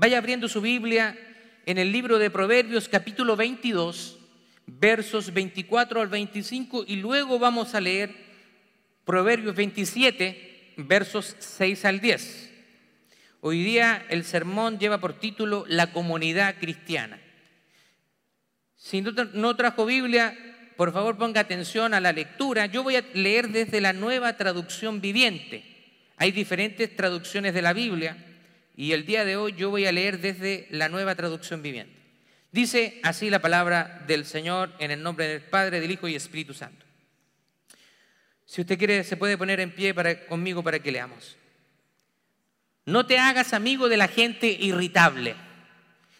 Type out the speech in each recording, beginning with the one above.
Vaya abriendo su Biblia en el libro de Proverbios capítulo 22, versos 24 al 25 y luego vamos a leer Proverbios 27, versos 6 al 10. Hoy día el sermón lleva por título La comunidad cristiana. Si no trajo Biblia, por favor ponga atención a la lectura. Yo voy a leer desde la nueva traducción viviente. Hay diferentes traducciones de la Biblia y el día de hoy yo voy a leer desde la nueva traducción viviente. Dice así la palabra del Señor en el nombre del Padre, del Hijo y Espíritu Santo. Si usted quiere, se puede poner en pie para, conmigo para que leamos. No te hagas amigo de la gente irritable,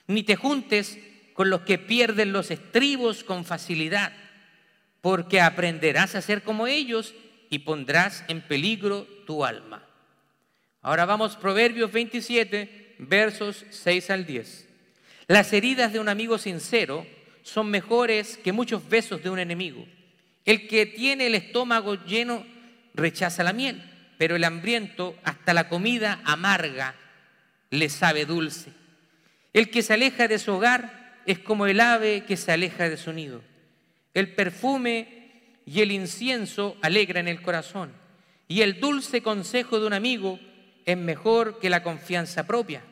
ni te juntes con los que pierden los estribos con facilidad porque aprenderás a ser como ellos y pondrás en peligro tu alma. Ahora vamos, Proverbios 27, versos 6 al 10. Las heridas de un amigo sincero son mejores que muchos besos de un enemigo. El que tiene el estómago lleno rechaza la miel, pero el hambriento hasta la comida amarga le sabe dulce. El que se aleja de su hogar es como el ave que se aleja de su nido. El perfume y el incienso alegran el corazón. Y el dulce consejo de un amigo es mejor que la confianza propia.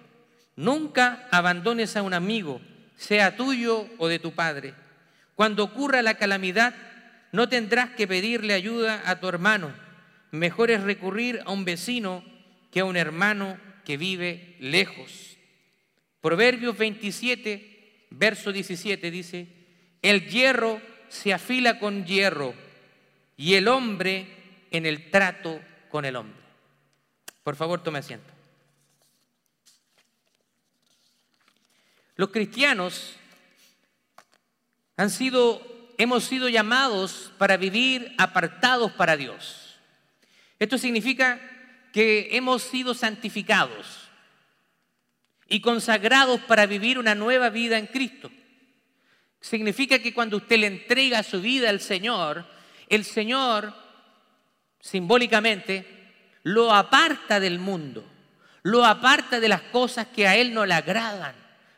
Nunca abandones a un amigo, sea tuyo o de tu padre. Cuando ocurra la calamidad, no tendrás que pedirle ayuda a tu hermano. Mejor es recurrir a un vecino que a un hermano que vive lejos. Proverbios 27, verso 17 dice, el hierro se afila con hierro y el hombre en el trato con el hombre. Por favor, tome asiento. Los cristianos han sido, hemos sido llamados para vivir apartados para Dios. Esto significa que hemos sido santificados y consagrados para vivir una nueva vida en Cristo. Significa que cuando usted le entrega su vida al Señor, el Señor simbólicamente lo aparta del mundo, lo aparta de las cosas que a Él no le agradan,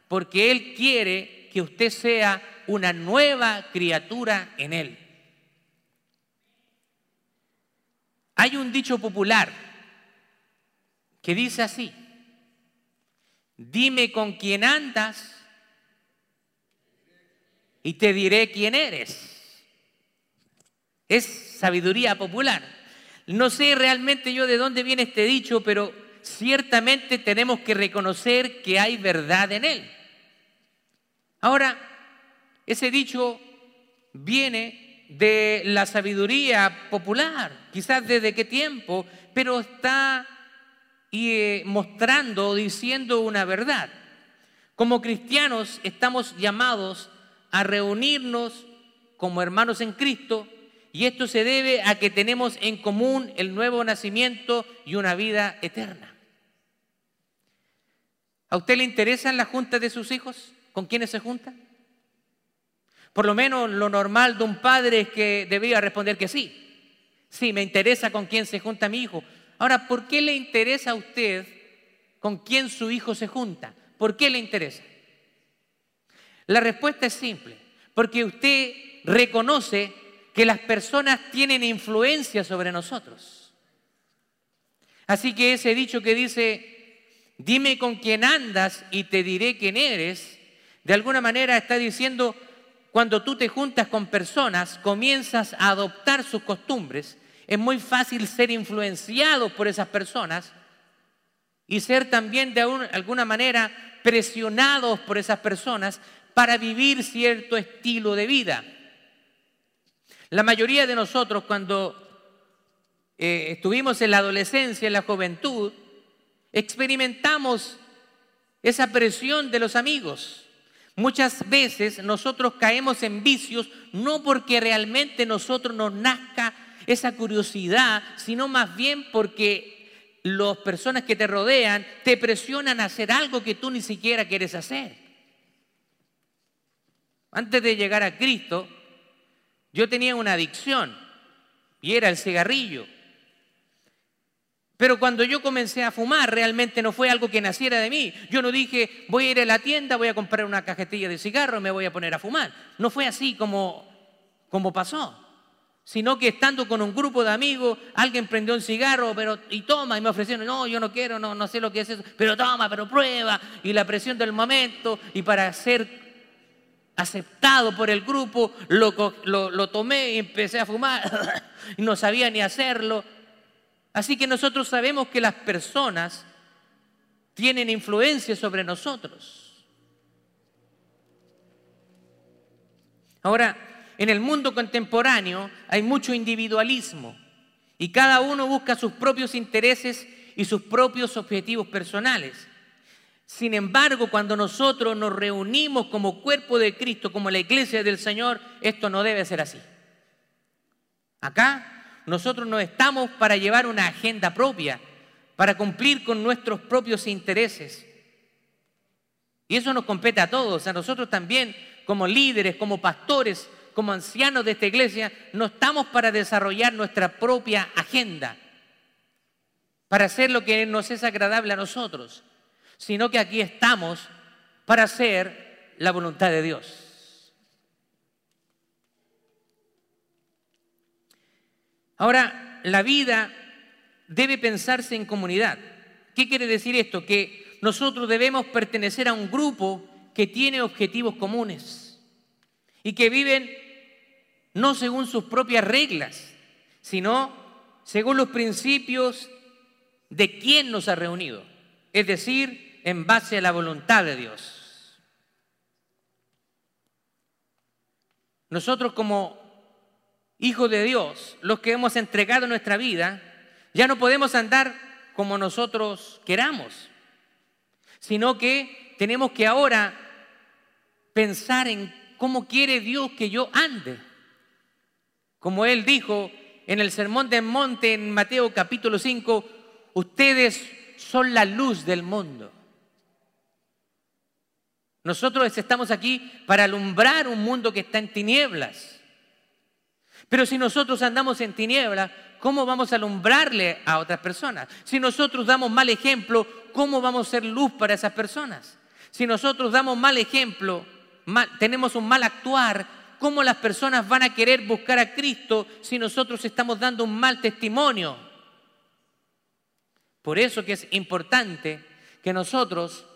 porque Él quiere que usted sea una nueva criatura en Él. Hay un dicho popular que dice así, dime con quién andas y te diré quién eres. Es sabiduría popular. No sé realmente yo de dónde viene este dicho, pero ciertamente tenemos que reconocer que hay verdad en él. Ahora, ese dicho viene de la sabiduría popular, quizás desde qué tiempo, pero está eh, mostrando, diciendo una verdad. Como cristianos estamos llamados a reunirnos como hermanos en Cristo y esto se debe a que tenemos en común el nuevo nacimiento y una vida eterna. ¿A usted le interesan las juntas de sus hijos? ¿Con quiénes se juntan? Por lo menos lo normal de un padre es que debía responder que sí. Sí, me interesa con quién se junta mi hijo. Ahora, ¿por qué le interesa a usted con quién su hijo se junta? ¿Por qué le interesa? La respuesta es simple, porque usted reconoce que las personas tienen influencia sobre nosotros. Así que ese dicho que dice, dime con quién andas y te diré quién eres, de alguna manera está diciendo, cuando tú te juntas con personas, comienzas a adoptar sus costumbres, es muy fácil ser influenciado por esas personas y ser también de alguna manera presionados por esas personas para vivir cierto estilo de vida. La mayoría de nosotros cuando eh, estuvimos en la adolescencia, en la juventud, experimentamos esa presión de los amigos. Muchas veces nosotros caemos en vicios no porque realmente nosotros nos nazca esa curiosidad, sino más bien porque las personas que te rodean te presionan a hacer algo que tú ni siquiera quieres hacer. Antes de llegar a Cristo, yo tenía una adicción y era el cigarrillo. Pero cuando yo comencé a fumar, realmente no fue algo que naciera de mí. Yo no dije, voy a ir a la tienda, voy a comprar una cajetilla de cigarro, me voy a poner a fumar. No fue así como, como pasó. Sino que estando con un grupo de amigos, alguien prendió un cigarro pero, y toma, y me ofrecieron, no, yo no quiero, no, no sé lo que es eso, pero toma, pero prueba, y la presión del momento, y para ser aceptado por el grupo, lo, tomé y empecé a fumar, no sabía ni hacerlo. Así que nosotros sabemos que las personas tienen influencia sobre nosotros. Ahora, en el mundo contemporáneo hay mucho individualismo y cada uno busca sus propios intereses y sus propios objetivos personales. Sin embargo, cuando nosotros nos reunimos como cuerpo de Cristo, como la iglesia del Señor, esto no debe ser así. Acá nosotros no estamos para llevar una agenda propia, para cumplir con nuestros propios intereses. Y eso nos compete a todos, a nosotros también, como líderes, como pastores, como ancianos de esta iglesia, no estamos para desarrollar nuestra propia agenda, para hacer lo que nos es agradable a nosotros, sino que aquí estamos para hacer la voluntad de Dios. Ahora, la vida debe pensarse en comunidad. ¿Qué quiere decir esto? Que nosotros debemos pertenecer a un grupo que tiene objetivos comunes y que viven no según sus propias reglas, sino según los principios de quien nos ha reunido, es decir, en base a la voluntad de Dios. Nosotros como hijos de Dios, los que hemos entregado nuestra vida, ya no podemos andar como nosotros queramos, sino que tenemos que ahora pensar en cómo quiere Dios que yo ande. Como Él dijo en el Sermón del Monte en Mateo capítulo 5, ustedes son la luz del mundo. Nosotros estamos aquí para alumbrar un mundo que está en tinieblas. Pero si nosotros andamos en tiniebla, ¿cómo vamos a alumbrarle a otras personas? Si nosotros damos mal ejemplo, ¿cómo vamos a ser luz para esas personas? Si nosotros damos mal ejemplo, tenemos un mal actuar, ¿cómo las personas van a querer buscar a Cristo si nosotros estamos dando un mal testimonio? Por eso que es importante que nosotros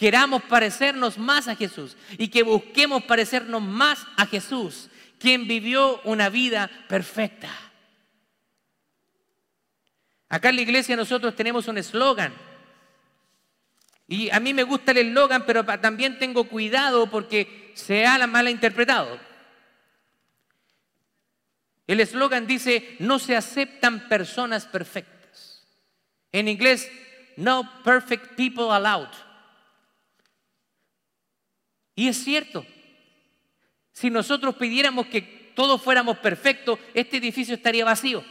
queramos parecernos más a Jesús y que busquemos parecernos más a Jesús quien vivió una vida perfecta. Acá en la iglesia nosotros tenemos un eslogan. Y a mí me gusta el eslogan, pero también tengo cuidado porque se ha mal interpretado. El eslogan dice, no se aceptan personas perfectas. En inglés, no perfect people allowed. Y es cierto, si nosotros pidiéramos que todos fuéramos perfectos, este edificio estaría vacío.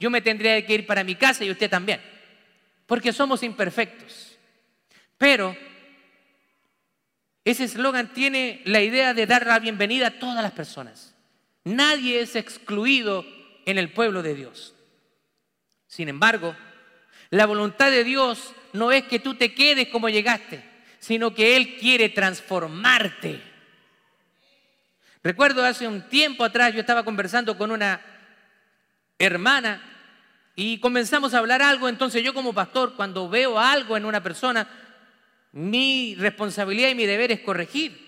Yo me tendría que ir para mi casa y usted también, porque somos imperfectos. Pero ese eslogan tiene la idea de dar la bienvenida a todas las personas. Nadie es excluido en el pueblo de Dios. Sin embargo, la voluntad de Dios no es que tú te quedes como llegaste, sino que Él quiere transformarte. Recuerdo hace un tiempo atrás yo estaba conversando con una hermana y comenzamos a hablar algo, entonces yo como pastor cuando veo algo en una persona, mi responsabilidad y mi deber es corregir.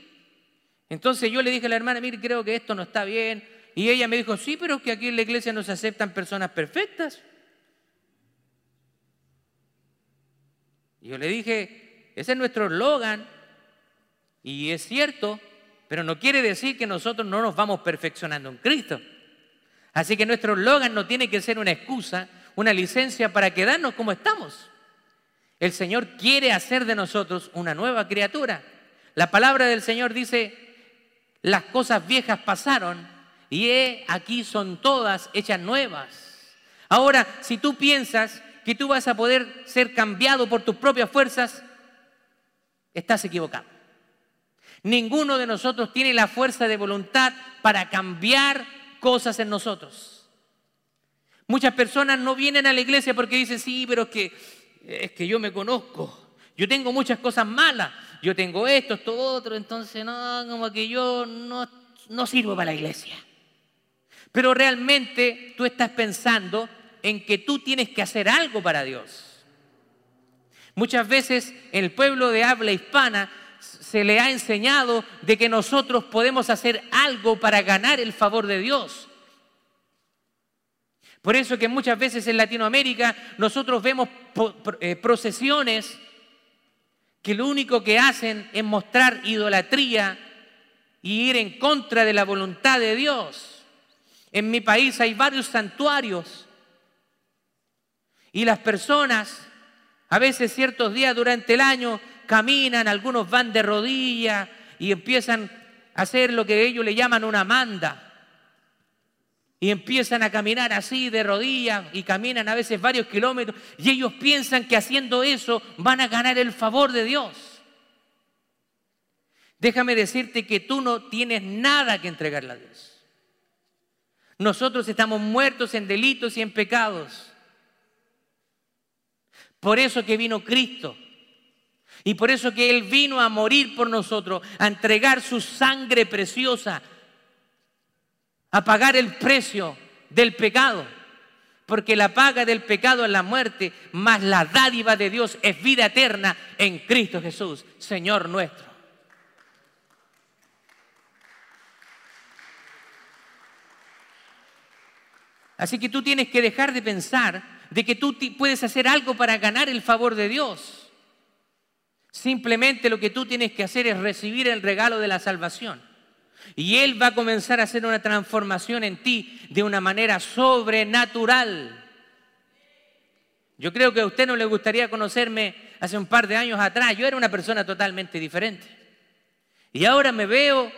Entonces yo le dije a la hermana, mire, creo que esto no está bien. Y ella me dijo, sí, pero es que aquí en la iglesia no se aceptan personas perfectas. Y yo le dije, ese es nuestro eslogan. Y es cierto, pero no quiere decir que nosotros no nos vamos perfeccionando en Cristo. Así que nuestro eslogan no tiene que ser una excusa, una licencia para quedarnos como estamos. El Señor quiere hacer de nosotros una nueva criatura. La palabra del Señor dice, las cosas viejas pasaron y he, aquí son todas hechas nuevas. Ahora, si tú piensas que tú vas a poder ser cambiado por tus propias fuerzas, estás equivocado. Ninguno de nosotros tiene la fuerza de voluntad para cambiar cosas en nosotros. Muchas personas no vienen a la iglesia porque dicen, sí, pero es que, es que yo me conozco. Yo tengo muchas cosas malas. Yo tengo esto, esto, otro. Entonces, no, como que yo no, no sirvo para la iglesia. Pero realmente tú estás pensando en que tú tienes que hacer algo para Dios. Muchas veces el pueblo de habla hispana se le ha enseñado de que nosotros podemos hacer algo para ganar el favor de Dios. Por eso que muchas veces en Latinoamérica nosotros vemos eh, procesiones que lo único que hacen es mostrar idolatría y ir en contra de la voluntad de Dios. En mi país hay varios santuarios y las personas, a veces ciertos días durante el año, caminan, algunos van de rodillas y empiezan a hacer lo que ellos le llaman una manda. Y empiezan a caminar así de rodillas y caminan a veces varios kilómetros y ellos piensan que haciendo eso van a ganar el favor de Dios. Déjame decirte que tú no tienes nada que entregarle a Dios. Nosotros estamos muertos en delitos y en pecados. Por eso que vino Cristo. Y por eso que Él vino a morir por nosotros, a entregar su sangre preciosa a pagar el precio del pecado. Porque la paga del pecado es la muerte, más la dádiva de Dios es vida eterna en Cristo Jesús, Señor nuestro. Así que tú tienes que dejar de pensar de que tú puedes hacer algo para ganar el favor de Dios. Simplemente lo que tú tienes que hacer es recibir el regalo de la salvación. Y Él va a comenzar a hacer una transformación en ti de una manera sobrenatural. Yo creo que a usted no le gustaría conocerme hace un par de años atrás. Yo era una persona totalmente diferente. Y ahora me veo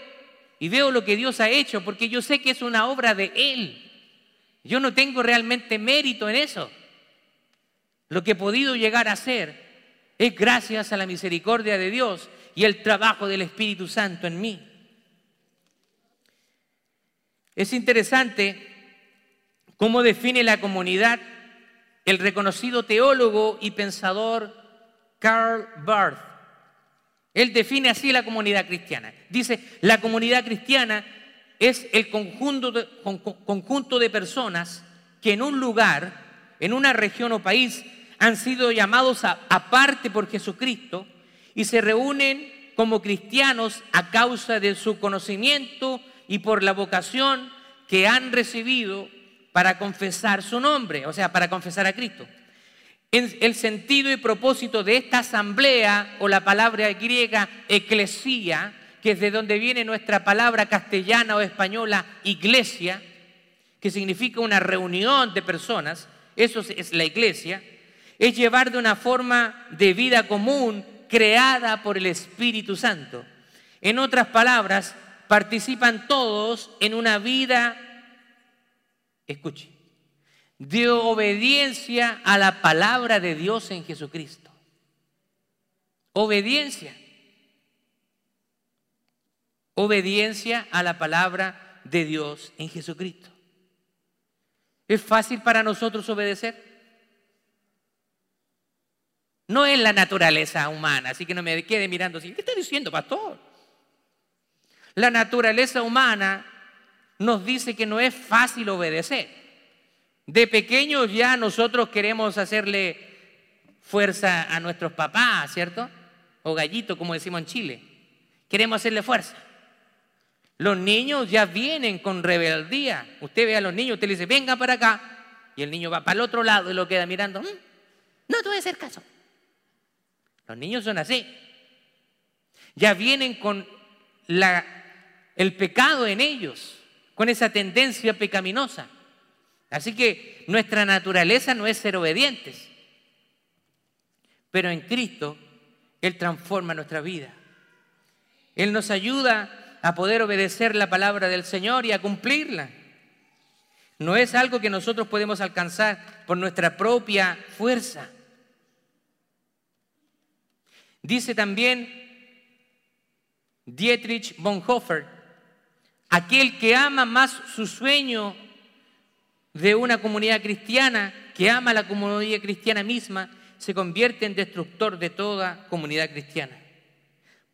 y veo lo que Dios ha hecho porque yo sé que es una obra de Él. Yo no tengo realmente mérito en eso. Lo que he podido llegar a ser es gracias a la misericordia de Dios y el trabajo del Espíritu Santo en mí. Es interesante cómo define la comunidad el reconocido teólogo y pensador Karl Barth. Él define así la comunidad cristiana. Dice, la comunidad cristiana es el conjunto de, conjunto de personas que en un lugar, en una región o país, han sido llamados aparte por Jesucristo y se reúnen como cristianos a causa de su conocimiento y por la vocación que han recibido para confesar su nombre, o sea, para confesar a Cristo. el sentido y propósito de esta asamblea, o la palabra griega eclesía, que es de donde viene nuestra palabra castellana o española iglesia, que significa una reunión de personas, eso es la iglesia, es llevar de una forma de vida común creada por el Espíritu Santo. En otras palabras, participan todos en una vida, escuche, de obediencia a la palabra de Dios en Jesucristo. Obediencia. Obediencia a la palabra de Dios en Jesucristo. ¿Es fácil para nosotros obedecer? No es la naturaleza humana, así que no me quede mirando así. ¿Qué está diciendo, pastor? La naturaleza humana nos dice que no es fácil obedecer. De pequeños ya nosotros queremos hacerle fuerza a nuestros papás, ¿cierto? O gallito, como decimos en Chile. Queremos hacerle fuerza. Los niños ya vienen con rebeldía. Usted ve a los niños, usted le dice, venga para acá. Y el niño va para el otro lado y lo queda mirando. Mm, no te voy a hacer caso. Los niños son así. Ya vienen con el pecado en ellos, con esa tendencia pecaminosa. Así que nuestra naturaleza no es ser obedientes, pero en Cristo Él transforma nuestra vida. Él nos ayuda a poder obedecer la palabra del Señor y a cumplirla. No es algo que nosotros podemos alcanzar por nuestra propia fuerza. Dice también Dietrich Bonhoeffer, Aquel que ama más su sueño de una comunidad cristiana que ama la comunidad cristiana misma se convierte en destructor de toda comunidad cristiana.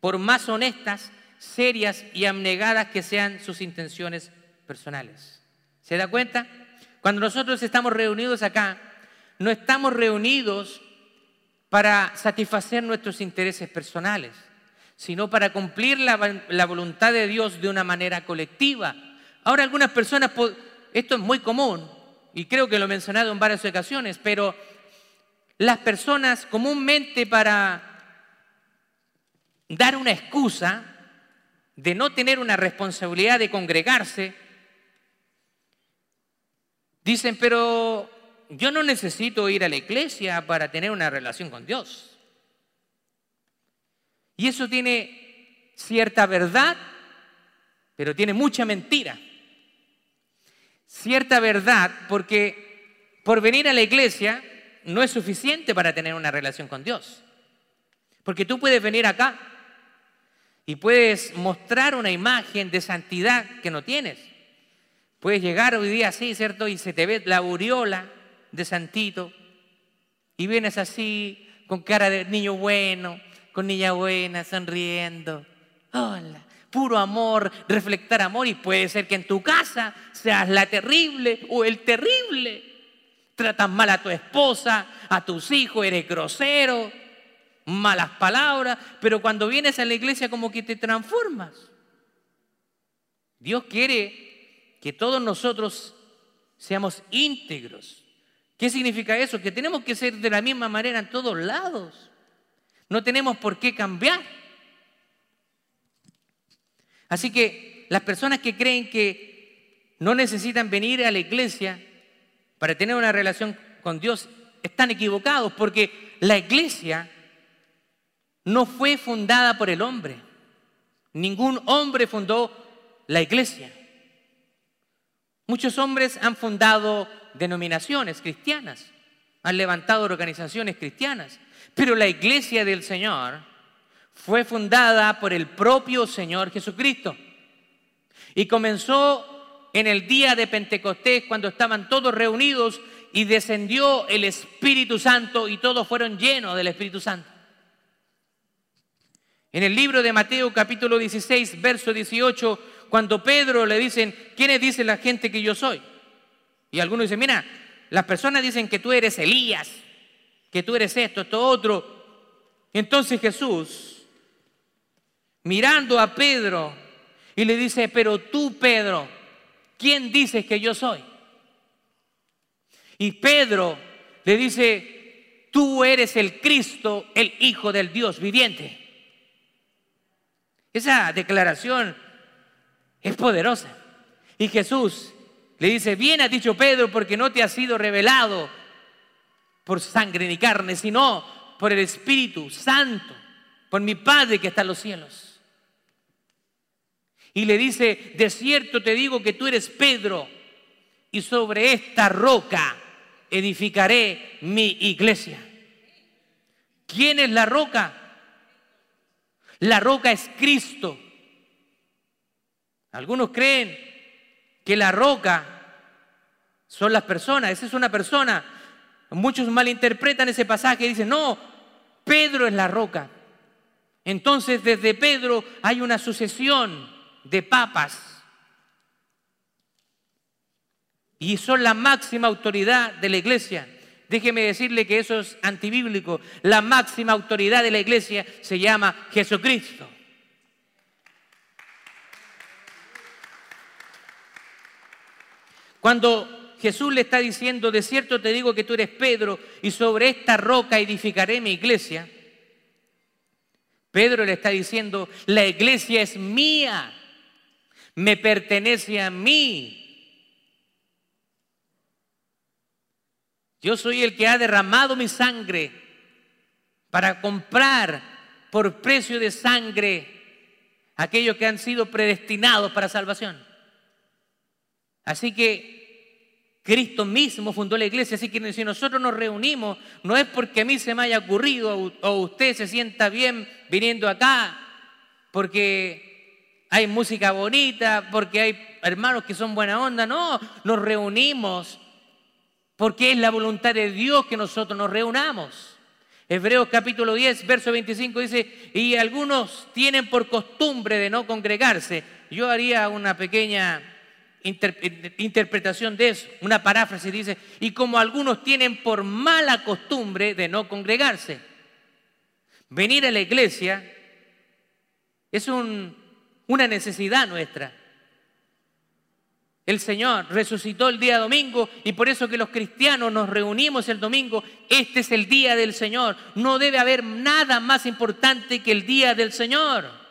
Por más honestas, serias y abnegadas que sean sus intenciones personales. ¿Se da cuenta? Cuando nosotros estamos reunidos acá, no estamos reunidos para satisfacer nuestros intereses personales, sino para cumplir la, voluntad de Dios de una manera colectiva. Ahora algunas personas, esto es muy común, y creo que lo he mencionado en varias ocasiones, pero las personas comúnmente para dar una excusa de no tener una responsabilidad de congregarse, dicen, pero yo no necesito ir a la iglesia para tener una relación con Dios. Y eso tiene cierta verdad, pero tiene mucha mentira. Cierta verdad porque por venir a la iglesia no es suficiente para tener una relación con Dios. Porque tú puedes venir acá y puedes mostrar una imagen de santidad que no tienes. Puedes llegar hoy día así, ¿cierto? Y se te ve la aureola de santito y vienes así con cara de niño bueno, con niña buena, sonriendo. Hola, puro amor, reflectar amor y puede ser que en tu casa seas la terrible o el terrible. Tratas mal a tu esposa, a tus hijos, eres grosero, malas palabras, pero cuando vienes a la iglesia como que te transformas. Dios quiere que todos nosotros seamos íntegros. ¿Qué significa eso? Que tenemos que ser de la misma manera en todos lados. No tenemos por qué cambiar. Así que las personas que creen que no necesitan venir a la iglesia para tener una relación con Dios están equivocados porque la iglesia no fue fundada por el hombre. Ningún hombre fundó la iglesia. Muchos hombres han fundado denominaciones cristianas, han levantado organizaciones cristianas, pero la iglesia del Señor fue fundada por el propio Señor Jesucristo. Y comenzó en el día de Pentecostés, cuando estaban todos reunidos y descendió el Espíritu Santo y todos fueron llenos del Espíritu Santo. En el libro de Mateo capítulo 16, verso 18, cuando Pedro le dicen, ¿quiénes dice la gente que yo soy? Y algunos dicen, mira, las personas dicen que tú eres Elías, que tú eres esto, esto, otro. Entonces Jesús, mirando a Pedro, y le dice, pero tú, Pedro, ¿quién dices que yo soy? Y Pedro le dice, tú eres el Cristo, el Hijo del Dios viviente. Esa declaración es poderosa. Y Jesús le dice, bien ha dicho Pedro porque no te ha sido revelado por sangre ni carne, sino por el Espíritu Santo, por mi Padre que está en los cielos. Y le dice, de cierto te digo que tú eres Pedro y sobre esta roca edificaré mi iglesia. ¿Quién es la roca? La roca es Cristo. Algunos creen que la roca son las personas, esa es una persona. Muchos malinterpretan ese pasaje y dicen, no, Pedro es la roca. Entonces desde Pedro hay una sucesión de papas. Y son la máxima autoridad de la iglesia. Déjeme decirle que eso es antibíblico. La máxima autoridad de la iglesia se llama Jesucristo. Cuando Jesús le está diciendo, de cierto te digo que tú eres Pedro y sobre esta roca edificaré mi iglesia, Pedro le está diciendo, la iglesia es mía, me pertenece a mí. Yo soy el que ha derramado mi sangre para comprar por precio de sangre aquellos que han sido predestinados para salvación. Así que Cristo mismo fundó la iglesia, así que si nosotros nos reunimos, no es porque a mí se me haya ocurrido o usted se sienta bien viniendo acá, porque hay música bonita, porque hay hermanos que son buena onda, no, nos reunimos porque es la voluntad de Dios que nosotros nos reunamos. Hebreos capítulo 10, verso 25 dice, y algunos tienen por costumbre de no congregarse. Yo haría una pequeña interpretación de eso, una paráfrasis dice, y como algunos tienen por mala costumbre de no congregarse. Venir a la iglesia es una necesidad nuestra. El Señor resucitó el día domingo y por eso que los cristianos nos reunimos el domingo, este es el día del Señor. No debe haber nada más importante que el día del Señor.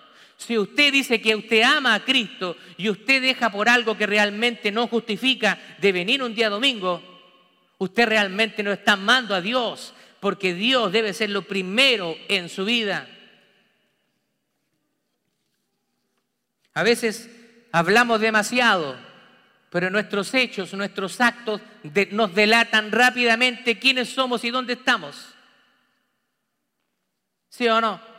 Si usted dice que usted ama a Cristo y usted deja por algo que realmente no justifica de venir un día domingo, usted realmente no está amando a Dios, porque Dios debe ser lo primero en su vida. A veces hablamos demasiado pero nuestros hechos, nuestros actos nos delatan rápidamente quiénes somos y dónde estamos. ¿Sí o no?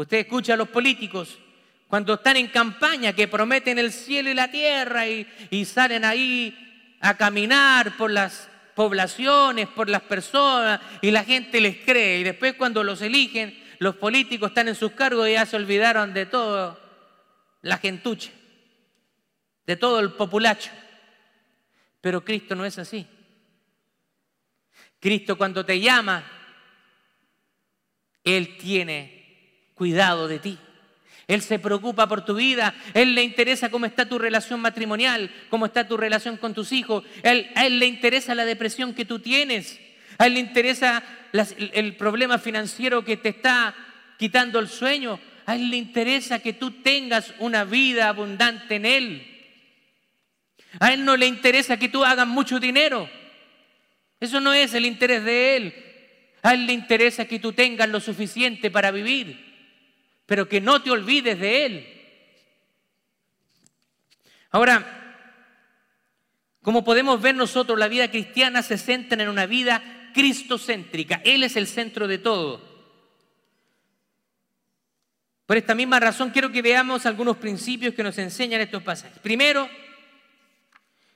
Usted escucha a los políticos cuando están en campaña que prometen el cielo y la tierra y, salen ahí a caminar por las poblaciones, por las personas y la gente les cree. Y después cuando los eligen, los políticos están en sus cargos y ya se olvidaron de todo la gentucha de todo el populacho. Pero Cristo no es así. Cristo cuando te llama, Él tiene cuidado de ti. Él se preocupa por tu vida, Él le interesa cómo está tu relación matrimonial, cómo está tu relación con tus hijos, Él, a Él le interesa la depresión que tú tienes, a Él le interesa el problema financiero que te está quitando el sueño, a Él le interesa que tú tengas una vida abundante en Él. A Él no le interesa que tú hagas mucho dinero. Eso no es el interés de Él. A Él le interesa que tú tengas lo suficiente para vivir, pero que no te olvides de Él. Ahora, como podemos ver nosotros, la vida cristiana se centra en una vida cristocéntrica. Él es el centro de todo. Por esta misma razón quiero que veamos algunos principios que nos enseñan estos pasajes. Primero,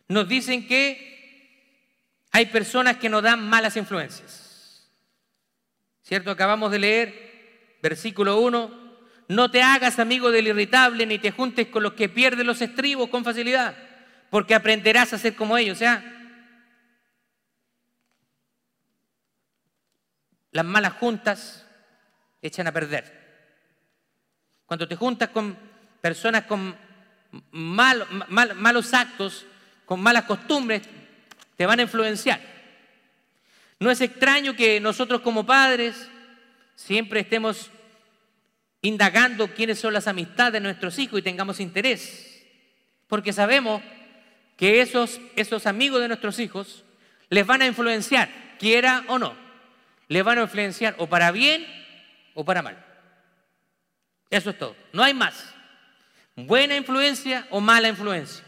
nos dicen que hay personas que nos dan malas influencias. ¿Cierto? Acabamos de leer versículo 1. No te hagas amigo del irritable ni te juntes con los que pierden los estribos con facilidad, porque aprenderás a ser como ellos. O sea, las malas juntas echan a perder. Cuando te juntas con personas con malos actos, con malas costumbres, te van a influenciar. No es extraño que nosotros como padres siempre estemos indagando quiénes son las amistades de nuestros hijos y tengamos interés, porque sabemos que esos, esos amigos de nuestros hijos les van a influenciar, quiera o no, les van a influenciar o para bien o para mal. Eso es todo, no hay más. Buena influencia o mala influencia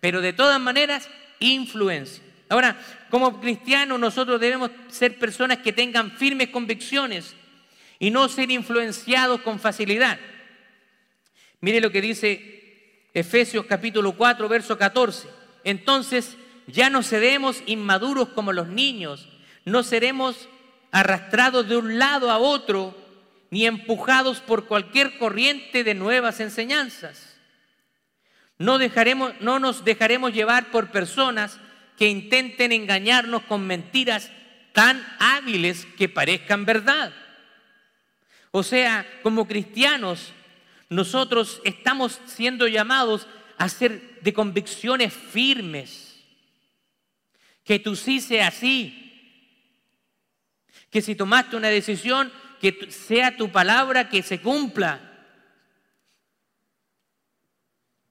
pero de todas maneras, influencia. Ahora, como cristianos nosotros debemos ser personas que tengan firmes convicciones y no ser influenciados con facilidad. Mire lo que dice Efesios capítulo 4, verso 14. Entonces ya no seremos inmaduros como los niños, no seremos arrastrados de un lado a otro, ni empujados por cualquier corriente de nuevas enseñanzas no, dejaremos, no nos dejaremos llevar por personas que intenten engañarnos con mentiras tan hábiles que parezcan verdad. O sea, como cristianos, nosotros estamos siendo llamados a ser de convicciones firmes. Que tú sí sea así. Que si tomaste una decisión, que sea tu palabra que se cumpla.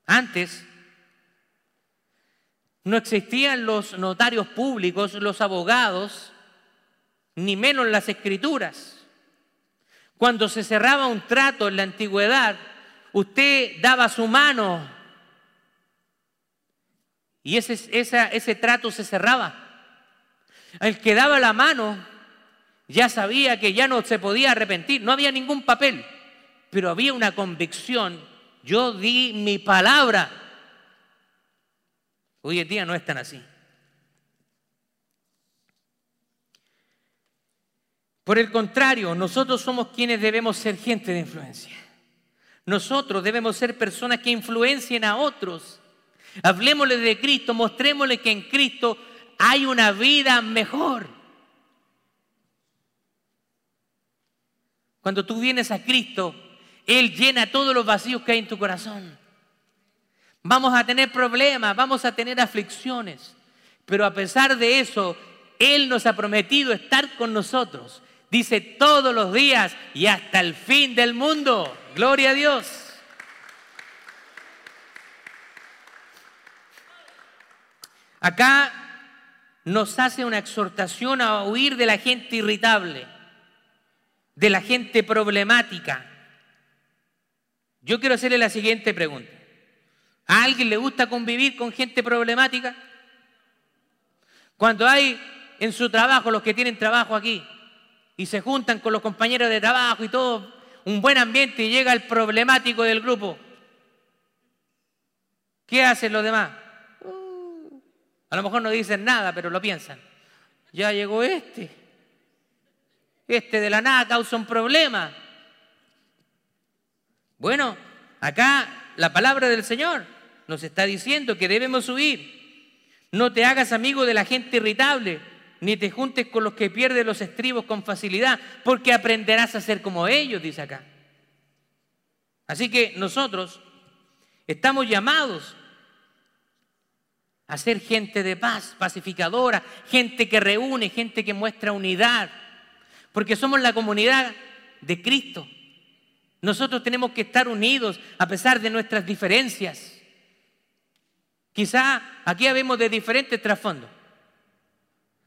Antes no existían los notarios públicos, los abogados, ni menos las escrituras. Cuando se cerraba un trato en la antigüedad, usted daba su mano y ese, ese trato se cerraba. El que daba la mano ya sabía que ya no se podía arrepentir, no había ningún papel, pero había una convicción yo di mi palabra. Hoy en día no es tan así. Por el contrario, nosotros somos quienes debemos ser gente de influencia. Nosotros debemos ser personas que influencien a otros. Hablemosle de Cristo, mostrémosle que en Cristo hay una vida mejor. Cuando tú vienes a Cristo, Él llena todos los vacíos que hay en tu corazón. Vamos a tener problemas, vamos a tener aflicciones, pero a pesar de eso, Él nos ha prometido estar con nosotros. Dice todos los días y hasta el fin del mundo. Gloria a Dios. Acá nos hace una exhortación a huir de la gente irritable, de la gente problemática. Yo quiero hacerle la siguiente pregunta. ¿A alguien le gusta convivir con gente problemática? Cuando hay en su trabajo, los que tienen trabajo aquí, y se juntan con los compañeros de trabajo y todo, un buen ambiente y llega el problemático del grupo, ¿qué hacen los demás? A lo mejor no dicen nada, pero lo piensan. Ya llegó este. Este de la nada causa un problema. Bueno, acá la palabra del Señor nos está diciendo que debemos huir. No te hagas amigo de la gente irritable, ni te juntes con los que pierden los estribos con facilidad, porque aprenderás a ser como ellos, dice acá. Así que nosotros estamos llamados a ser gente de paz, pacificadora, gente que reúne, gente que muestra unidad, porque somos la comunidad de Cristo. Nosotros tenemos que estar unidos a pesar de nuestras diferencias. Quizá aquí habemos de diferentes trasfondos.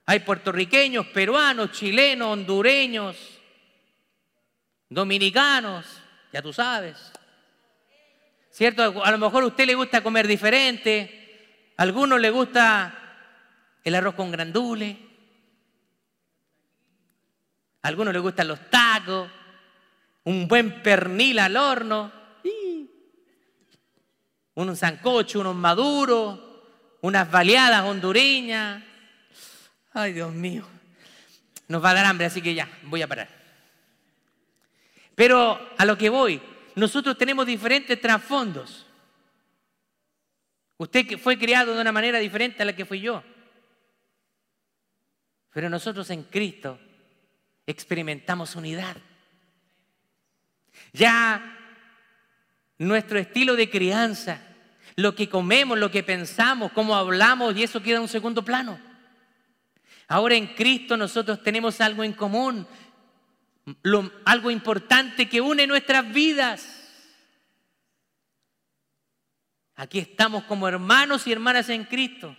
Hay puertorriqueños, peruanos, chilenos, hondureños, dominicanos, ya tú sabes. ¿Cierto? A lo mejor a usted le gusta comer diferente, a algunos les gusta el arroz con grandule. A algunos les gustan los tacos. Un buen pernil al horno. Un sancocho, unos maduros. Unas baleadas hondureñas. Ay, Dios mío. Nos va a dar hambre, así que ya, voy a parar. Pero a lo que voy, nosotros tenemos diferentes trasfondos. Usted fue criado de una manera diferente a la que fui yo. Pero nosotros en Cristo experimentamos unidad. Ya nuestro estilo de crianza, lo que comemos, lo que pensamos, cómo hablamos, y eso queda en un segundo plano. Ahora en Cristo nosotros tenemos algo en común, algo importante que une nuestras vidas. Aquí estamos como hermanos y hermanas en Cristo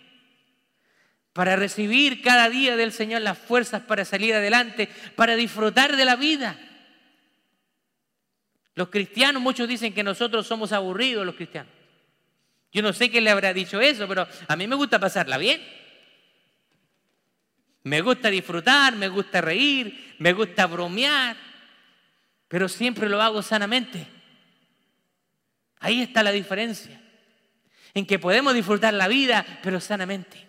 para recibir cada día del Señor las fuerzas para salir adelante, para disfrutar de la vida. Los cristianos, muchos dicen que nosotros somos aburridos los cristianos. Yo no sé quién le habrá dicho eso, pero a mí me gusta pasarla bien. Me gusta disfrutar, me gusta reír, me gusta bromear, pero siempre lo hago sanamente. Ahí está la diferencia en que podemos disfrutar la vida, pero sanamente.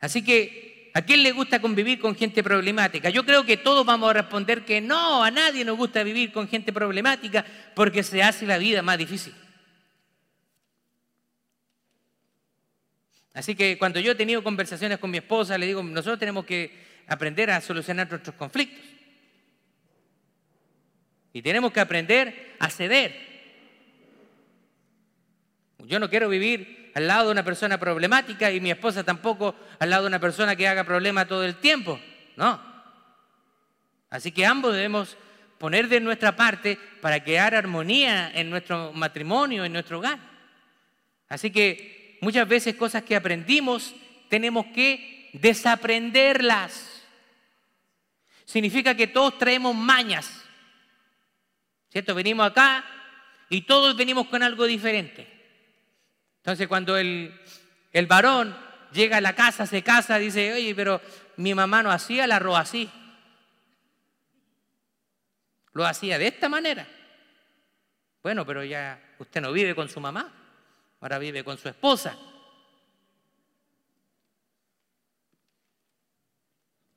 Así que, ¿a quién le gusta convivir con gente problemática? Yo creo que todos vamos a responder que no, a nadie nos gusta vivir con gente problemática porque se hace la vida más difícil. Así que cuando yo he tenido conversaciones con mi esposa, le digo, nosotros tenemos que aprender a solucionar nuestros conflictos. Y tenemos que aprender a ceder. Yo no quiero vivir al lado de una persona problemática y mi esposa tampoco al lado de una persona que haga problema todo el tiempo. No. Así que ambos debemos poner de nuestra parte para crear armonía en nuestro matrimonio, en nuestro hogar. Así que muchas veces cosas que aprendimos tenemos que desaprenderlas. Significa que todos traemos mañas. ¿Cierto? Venimos acá y todos venimos con algo diferente. Entonces cuando el, el varón llega a la casa, se casa, dice, oye, pero mi mamá no hacía el arroz así. Lo hacía de esta manera. Bueno, pero ya usted no vive con su mamá, ahora vive con su esposa.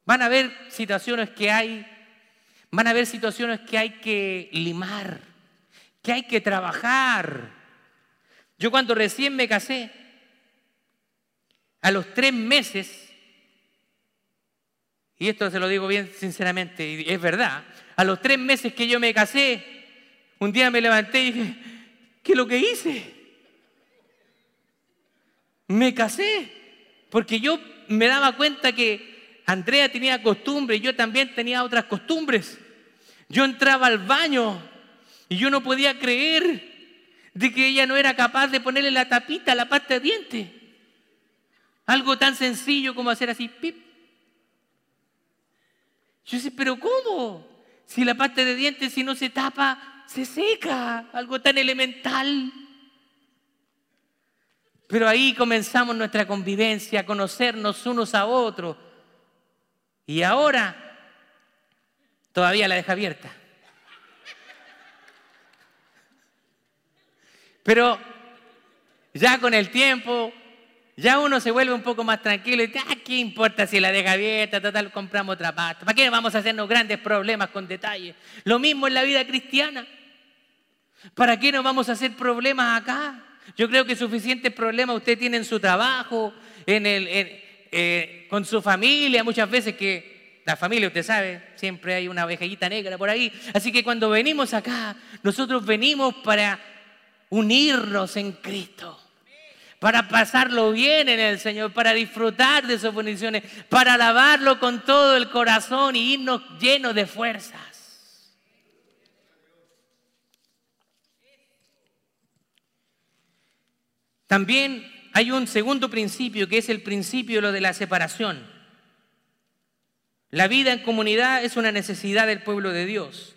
Van a haber situaciones que hay, van a haber situaciones que hay que limar, que hay que trabajar. Yo cuando recién me casé, a los tres meses, y esto se lo digo bien sinceramente, y es verdad, a los tres meses que yo me casé, un día me levanté y dije, ¿qué es lo que hice? Me casé, porque yo me daba cuenta que Andrea tenía costumbres, yo también tenía otras costumbres. Yo entraba al baño y yo no podía creer de que ella no era capaz de ponerle la tapita a la pasta de dientes. Algo tan sencillo como hacer así, pip, yo decía, pero ¿cómo? Si la pasta de dientes, si no se tapa, se seca. Algo tan elemental. Pero ahí comenzamos nuestra convivencia, a conocernos unos a otros. Y ahora todavía la deja abierta. Pero ya con el tiempo ya uno se vuelve un poco más tranquilo y dice, ah, ¿qué importa si la deja abierta? Total, compramos otra pasta. ¿Para qué vamos a hacernos grandes problemas con detalles? Lo mismo en la vida cristiana. ¿Para qué nos vamos a hacer problemas acá? Yo creo que suficientes problemas usted tiene en su trabajo, en el, eh, con su familia, muchas veces que la familia, usted sabe, siempre hay una ovejita negra por ahí. Así que cuando venimos acá, nosotros venimos para unirnos en Cristo para pasarlo bien en el Señor, para disfrutar de sus bendiciones, para alabarlo con todo el corazón y irnos llenos de fuerzas. También hay un segundo principio que es el principio de la separación. La vida en comunidad es una necesidad del pueblo de Dios.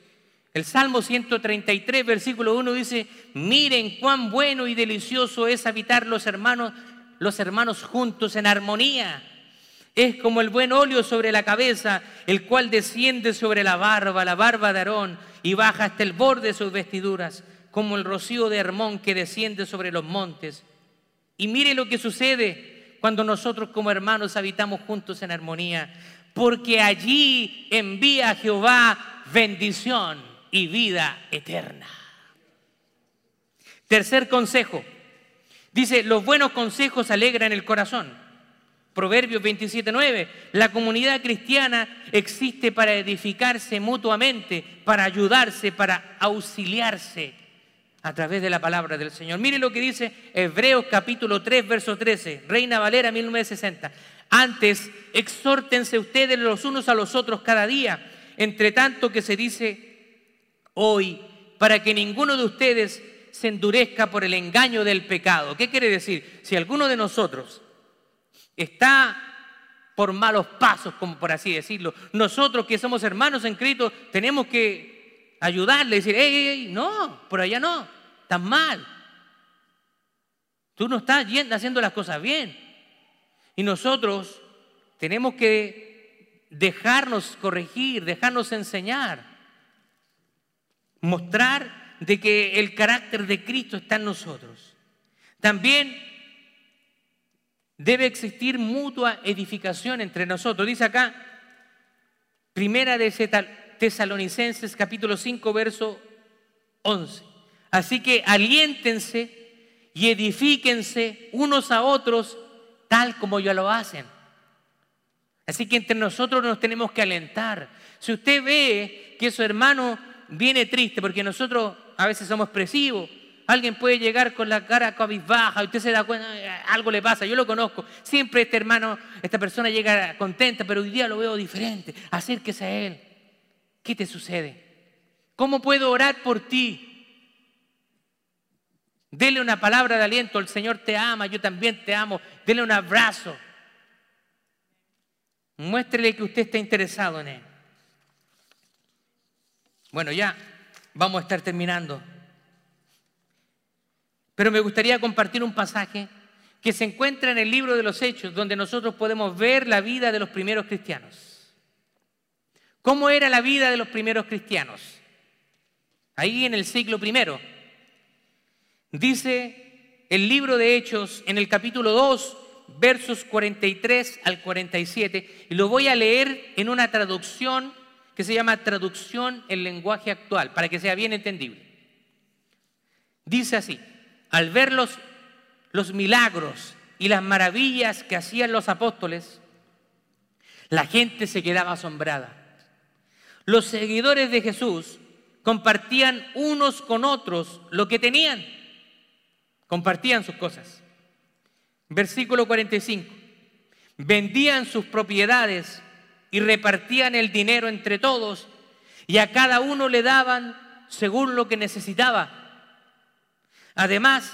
El Salmo 133, versículo 1 dice, miren cuán bueno y delicioso es habitar los hermanos, los hermanos juntos en armonía. Es como el buen óleo sobre la cabeza, el cual desciende sobre la barba, la barba de Aarón, y baja hasta el borde de sus vestiduras, como el rocío de Hermón que desciende sobre los montes. Y mire lo que sucede cuando nosotros como hermanos habitamos juntos en armonía, porque allí envía Jehová bendición y vida eterna. Tercer consejo. Dice, los buenos consejos alegran el corazón. Proverbios 27.9. La comunidad cristiana existe para edificarse mutuamente, para ayudarse, para auxiliarse a través de la palabra del Señor. Mire lo que dice Hebreos capítulo 3, verso 13, Reina Valera 1960. Antes, exhórtense ustedes los unos a los otros cada día, entre tanto que se dice hoy para que ninguno de ustedes se endurezca por el engaño del pecado. ¿Qué quiere decir? Si alguno de nosotros está por malos pasos, como por así decirlo, nosotros que somos hermanos en Cristo tenemos que ayudarle decir, hey, hey, no, por allá no, estás mal. Tú no estás haciendo las cosas bien. Y nosotros tenemos que dejarnos corregir, dejarnos enseñar mostrar de que el carácter de Cristo está en nosotros. También debe existir mutua edificación entre nosotros. Dice acá, primera de Tesalonicenses capítulo 5, verso 11. Así que aliéntense y edifíquense unos a otros tal como ya lo hacen. Así que entre nosotros nos tenemos que alentar. Si usted ve que su hermano viene triste porque nosotros a veces somos expresivos. Alguien puede llegar con la cara cabizbaja usted se da cuenta, eh, algo le pasa, yo lo conozco. Siempre este hermano, esta persona llega contenta, pero hoy día lo veo diferente. Acérquese a él. ¿Qué te sucede? ¿Cómo puedo orar por ti? Dele una palabra de aliento, el Señor te ama, yo también te amo. Dele un abrazo. Muéstrele que usted está interesado en él. Bueno, ya vamos a estar terminando. Pero me gustaría compartir un pasaje que se encuentra en el libro de los Hechos, donde nosotros podemos ver la vida de los primeros cristianos. ¿Cómo era la vida de los primeros cristianos? Ahí en el siglo primero. Dice el libro de Hechos en el capítulo 2, versos 43 al 47, y lo voy a leer en una traducción que se llama traducción en lenguaje actual, para que sea bien entendible. Dice así, al ver los, los milagros y las maravillas que hacían los apóstoles, la gente se quedaba asombrada. Los seguidores de Jesús compartían unos con otros lo que tenían. Compartían sus cosas. Versículo 45. Vendían sus propiedades y repartían el dinero entre todos y a cada uno le daban según lo que necesitaba. Además,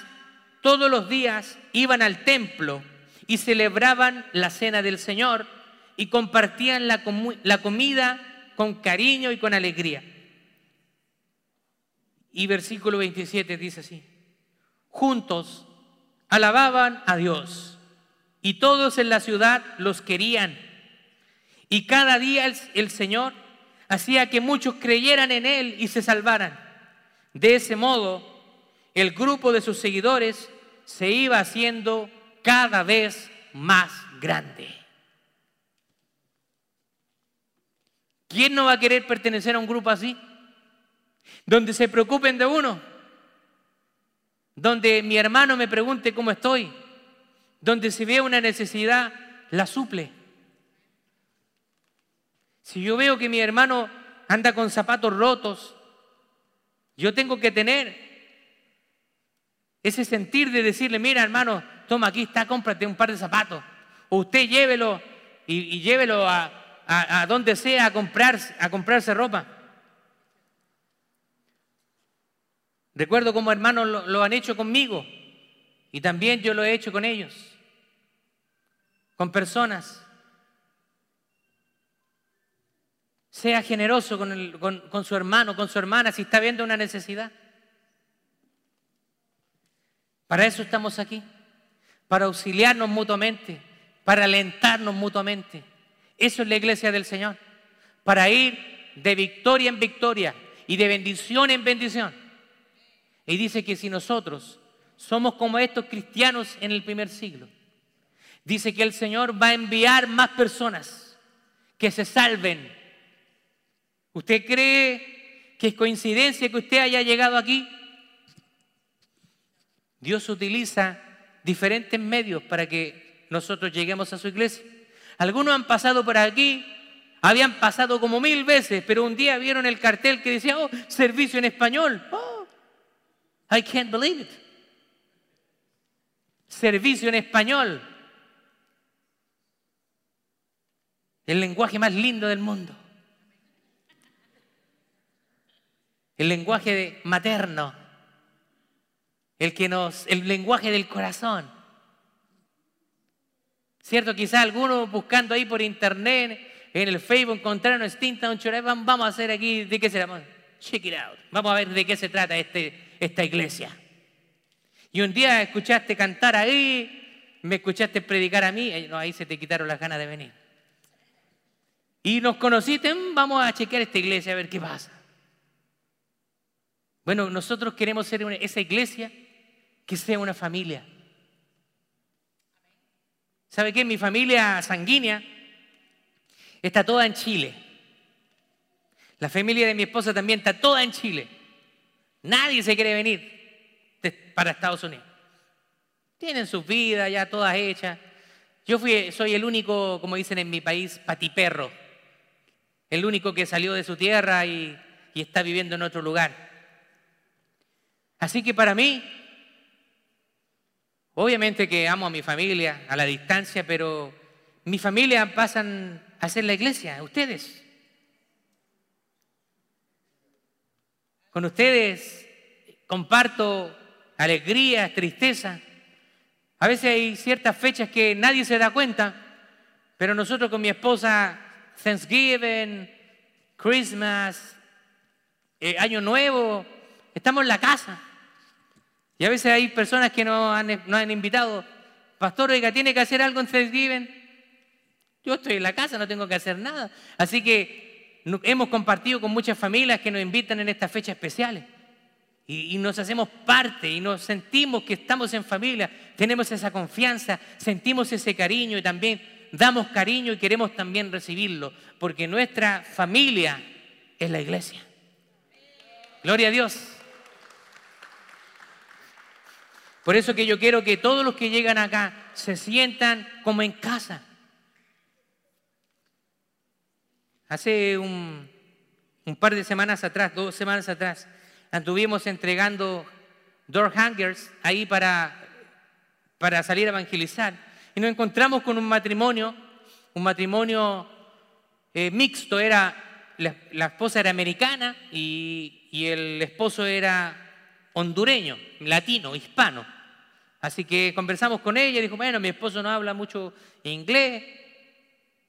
todos los días iban al templo y celebraban la cena del Señor y compartían la, la comida con cariño y con alegría. Y versículo 27 dice así, juntos alababan a Dios y todos en la ciudad los querían. Y cada día el, el, Señor hacía que muchos creyeran en Él y se salvaran. De ese modo, el grupo de sus seguidores se iba haciendo cada vez más grande. ¿Quién no va a querer pertenecer a un grupo así? Donde se preocupen de uno. Donde mi hermano me pregunte cómo estoy. Donde si ve una necesidad, la suple. Si yo veo que mi hermano anda con zapatos rotos, yo tengo que tener ese sentir de decirle, mira hermano, toma aquí está, cómprate un par de zapatos. O usted llévelo y, y llévelo a, a, donde sea a, comprar, a comprarse ropa. Recuerdo como hermanos lo, lo han hecho conmigo y también yo lo he hecho con ellos, con personas. Sea generoso con, con, con, su hermano, con su hermana, si está viendo una necesidad. Para eso estamos aquí, para auxiliarnos mutuamente, para alentarnos mutuamente. Eso es la iglesia del Señor. Para ir de victoria en victoria y de bendición en bendición. Y dice que si nosotros somos como estos cristianos en el primer siglo, dice que el Señor va a enviar más personas que se salven. ¿Usted cree que es coincidencia que usted haya llegado aquí? Dios utiliza diferentes medios para que nosotros lleguemos a su iglesia. Algunos han pasado por aquí, habían pasado como mil veces, pero un día vieron el cartel que decía, oh, servicio en español. Oh, I can't believe it. Servicio en español. El lenguaje más lindo del mundo. El lenguaje materno. El que nos, el lenguaje del corazón. ¿Cierto? Quizás algunos buscando ahí por internet, en el Facebook, encontraron un Choré, vamos a hacer aquí, ¿de qué se llama? Check it out. Vamos a ver de qué se trata este, esta iglesia. Y un día escuchaste cantar ahí, me escuchaste predicar a mí, no, ahí se te quitaron las ganas de venir. Y nos conociste, mm, vamos a chequear esta iglesia a ver qué pasa. Bueno, nosotros queremos ser esa iglesia que sea una familia ¿Sabe qué? Mi familia sanguínea está toda en Chile. La familia de mi esposa también está toda en Chile. Nadie se quiere venir para Estados Unidos. Tienen sus vidas ya todas hechas. Yo soy el único, como dicen en mi país, patiperro. El único que salió de su tierra y está viviendo en otro lugar. Así que para mí, Obviamente que amo a mi familia a la distancia, pero mi familia pasan a ser la iglesia, ustedes. Con ustedes comparto alegría, tristeza. A veces hay ciertas fechas que nadie se da cuenta, pero nosotros con mi esposa, Thanksgiving, Christmas, eh, Año Nuevo, estamos en la casa. Y a veces hay personas que nos han, no han invitado, pastor, oiga, tiene que hacer algo en Thanksgiving. Yo estoy en la casa, no tengo que hacer nada. Así que hemos compartido con muchas familias que nos invitan en estas fechas especiales. y nos hacemos parte y nos sentimos que estamos en familia, tenemos esa confianza, sentimos ese cariño y también damos cariño y queremos también recibirlo, porque nuestra familia es la iglesia. Gloria a Dios. Por eso que yo quiero que todos los que llegan acá se sientan como en casa. Hace un, par de semanas atrás, dos semanas atrás, anduvimos entregando door hangers ahí para, para salir a evangelizar. Y nos encontramos con un matrimonio, un matrimonio eh, mixto. Era, la, la, esposa era americana y, y el esposo era hondureño, latino, hispano. Así que conversamos con ella y dijo, bueno, mi esposo no habla mucho inglés,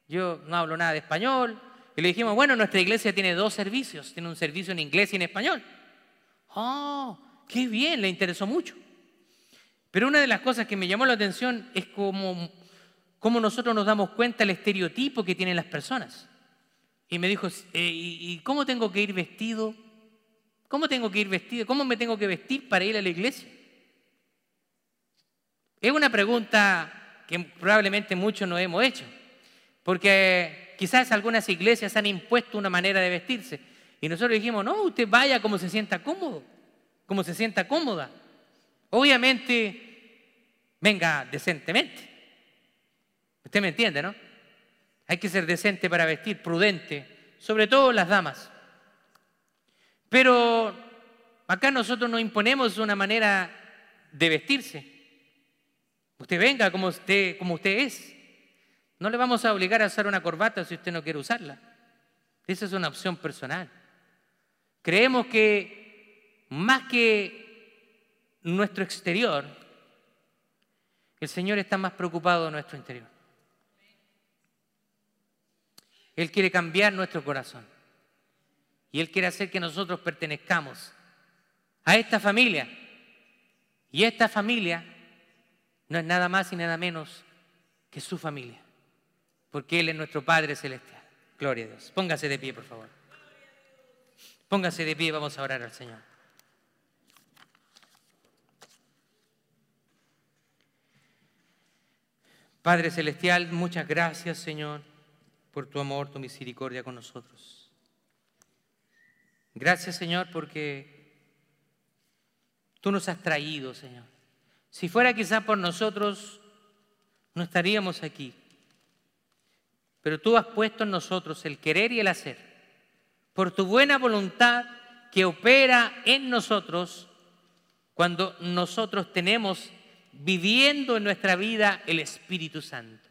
yo no hablo nada de español. Y le dijimos, bueno, nuestra iglesia tiene dos servicios, tiene un servicio en inglés y en español. Oh, qué bien, le interesó mucho. Pero una de las cosas que me llamó la atención es cómo, cómo nosotros nos damos cuenta del estereotipo que tienen las personas. Y me dijo, eh, ¿y cómo tengo que ir vestido? ¿Cómo tengo que ir vestido? ¿Cómo me tengo que vestir para ir a la iglesia? Es una pregunta que probablemente muchos no hemos hecho, porque quizás algunas iglesias han impuesto una manera de vestirse y nosotros dijimos, no, usted vaya como se sienta cómodo, como se sienta cómoda. Obviamente, venga decentemente. Usted me entiende, ¿no? Hay que ser decente para vestir, prudente, sobre todo las damas. Pero acá nosotros no imponemos una manera de vestirse. Usted venga como usted, como usted es. No le vamos a obligar a usar una corbata si usted no quiere usarla. Esa es una opción personal. Creemos que más que nuestro exterior, el Señor está más preocupado de nuestro interior. Él quiere cambiar nuestro corazón. Y Él quiere hacer que nosotros pertenezcamos a esta familia. Y esta familia no es nada más y nada menos que su familia, porque Él es nuestro Padre Celestial. Gloria a Dios. Póngase de pie, por favor. Póngase de pie, vamos a orar al Señor. Padre Celestial, muchas gracias, Señor, por tu amor, tu misericordia con nosotros. Gracias, Señor, porque tú nos has traído, Señor si fuera quizás por nosotros, no estaríamos aquí. Pero tú has puesto en nosotros el querer y el hacer. Por tu buena voluntad que opera en nosotros cuando nosotros tenemos viviendo en nuestra vida el Espíritu Santo.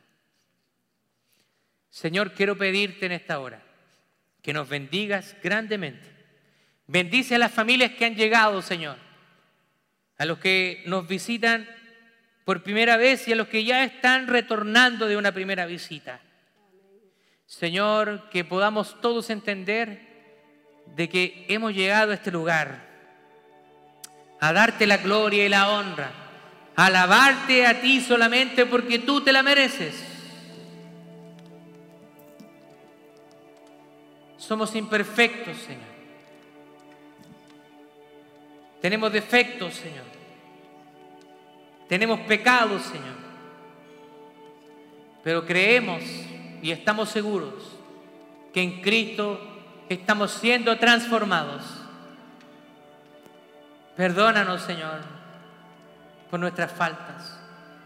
Señor, quiero pedirte en esta hora que nos bendigas grandemente. Bendice a las familias que han llegado, Señor a los que nos visitan por primera vez y a los que ya están retornando de una primera visita. Señor, que podamos todos entender de que hemos llegado a este lugar a darte la gloria y la honra, a alabarte a ti solamente porque tú te la mereces. Somos imperfectos, Señor. Tenemos defectos, Señor. Tenemos pecados, Señor. Pero creemos y estamos seguros que en Cristo estamos siendo transformados. Perdónanos, Señor, por nuestras faltas.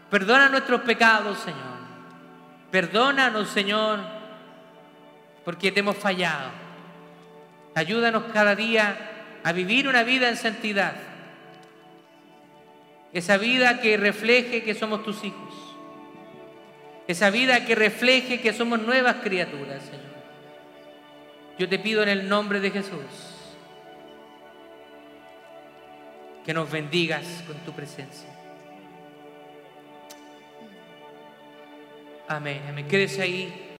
Perdona nuestros pecados, Señor. Perdónanos, Señor, porque te hemos fallado. Ayúdanos cada día a vivir una vida en santidad. Esa vida que refleje que somos tus hijos. Esa vida que refleje que somos nuevas criaturas, Señor. Yo te pido en el nombre de Jesús que nos bendigas con tu presencia. Amén. Amén. Quédese ahí.